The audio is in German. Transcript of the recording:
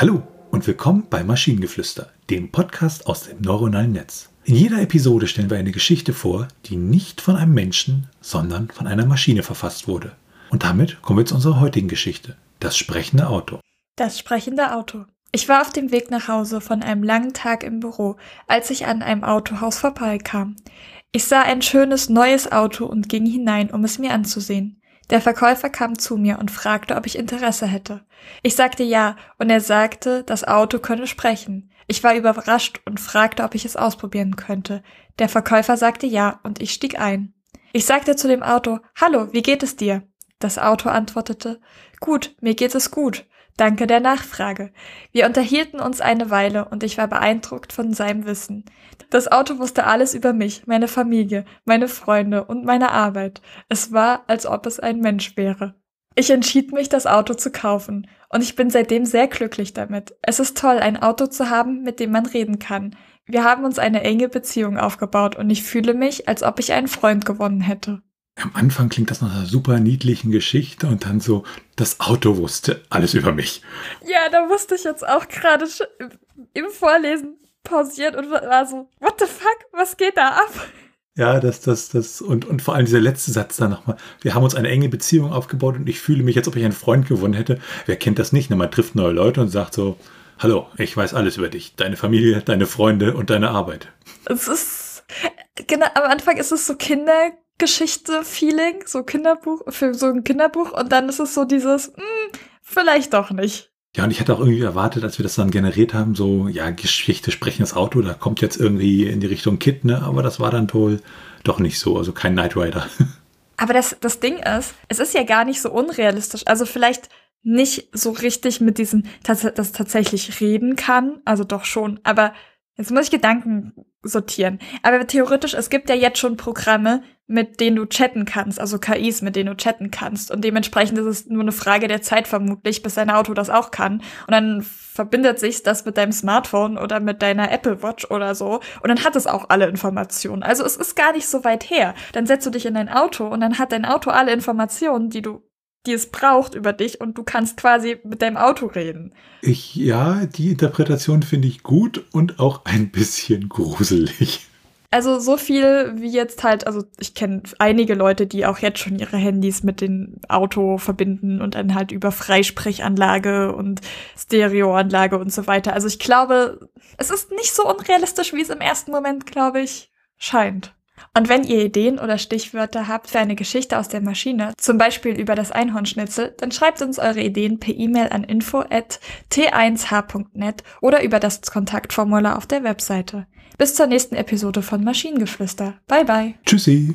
Hallo und willkommen bei Maschinengeflüster, dem Podcast aus dem neuronalen Netz. In jeder Episode stellen wir eine Geschichte vor, die nicht von einem Menschen, sondern von einer Maschine verfasst wurde. Und damit kommen wir zu unserer heutigen Geschichte, das sprechende Auto. Das sprechende Auto. Ich war auf dem Weg nach Hause von einem langen Tag im Büro, als ich an einem Autohaus vorbeikam. Ich sah ein schönes neues Auto und ging hinein, um es mir anzusehen. Der Verkäufer kam zu mir und fragte, ob ich Interesse hätte. Ich sagte ja, und er sagte, das Auto könne sprechen. Ich war überrascht und fragte, ob ich es ausprobieren könnte. Der Verkäufer sagte ja, und ich stieg ein. Ich sagte zu dem Auto, Hallo, wie geht es dir? Das Auto antwortete, Gut, mir geht es gut. Danke der Nachfrage. Wir unterhielten uns eine Weile und ich war beeindruckt von seinem Wissen. Das Auto wusste alles über mich, meine Familie, meine Freunde und meine Arbeit. Es war, als ob es ein Mensch wäre. Ich entschied mich, das Auto zu kaufen, und ich bin seitdem sehr glücklich damit. Es ist toll, ein Auto zu haben, mit dem man reden kann. Wir haben uns eine enge Beziehung aufgebaut und ich fühle mich, als ob ich einen Freund gewonnen hätte. Am Anfang klingt das nach einer super niedlichen Geschichte und dann so, das Auto wusste alles über mich. Ja, da wusste ich jetzt auch gerade im Vorlesen pausiert und war so, what the fuck, was geht da ab? Ja, das, das, das, und, und vor allem dieser letzte Satz da nochmal. Wir haben uns eine enge Beziehung aufgebaut und ich fühle mich, als ob ich einen Freund gewonnen hätte. Wer kennt das nicht? Ne? Man trifft neue Leute und sagt so, hallo, ich weiß alles über dich, deine Familie, deine Freunde und deine Arbeit. Es ist, genau, am Anfang ist es so Kinder, Geschichte-Feeling, so Kinderbuch, für so ein Kinderbuch und dann ist es so dieses, mh, hm, vielleicht doch nicht. Ja, und ich hatte auch irgendwie erwartet, als wir das dann generiert haben, so, ja, Geschichte, sprechendes Auto, da kommt jetzt irgendwie in die Richtung Kit, ne? Aber das war dann wohl doch nicht so, also kein Knight Rider. Aber das, das Ding ist, es ist ja gar nicht so unrealistisch. Also vielleicht nicht so richtig mit diesem, dass das tatsächlich reden kann, also doch schon, aber Jetzt muss ich Gedanken sortieren. Aber theoretisch, es gibt ja jetzt schon Programme, mit denen du chatten kannst, also KIs, mit denen du chatten kannst. Und dementsprechend ist es nur eine Frage der Zeit vermutlich, bis dein Auto das auch kann. Und dann verbindet sich das mit deinem Smartphone oder mit deiner Apple Watch oder so. Und dann hat es auch alle Informationen. Also es ist gar nicht so weit her. Dann setzt du dich in dein Auto und dann hat dein Auto alle Informationen, die du die es braucht über dich und du kannst quasi mit deinem Auto reden. Ich, ja, die Interpretation finde ich gut und auch ein bisschen gruselig. Also so viel wie jetzt halt, also ich kenne einige Leute, die auch jetzt schon ihre Handys mit dem Auto verbinden und dann halt über Freisprechanlage und Stereoanlage und so weiter. Also ich glaube, es ist nicht so unrealistisch, wie es im ersten Moment, glaube ich, scheint. Und wenn ihr Ideen oder Stichwörter habt für eine Geschichte aus der Maschine, zum Beispiel über das Einhornschnitzel, dann schreibt uns eure Ideen per E-Mail an info@t1h.net oder über das Kontaktformular auf der Webseite. Bis zur nächsten Episode von Maschinengeflüster. Bye bye. Tschüssi.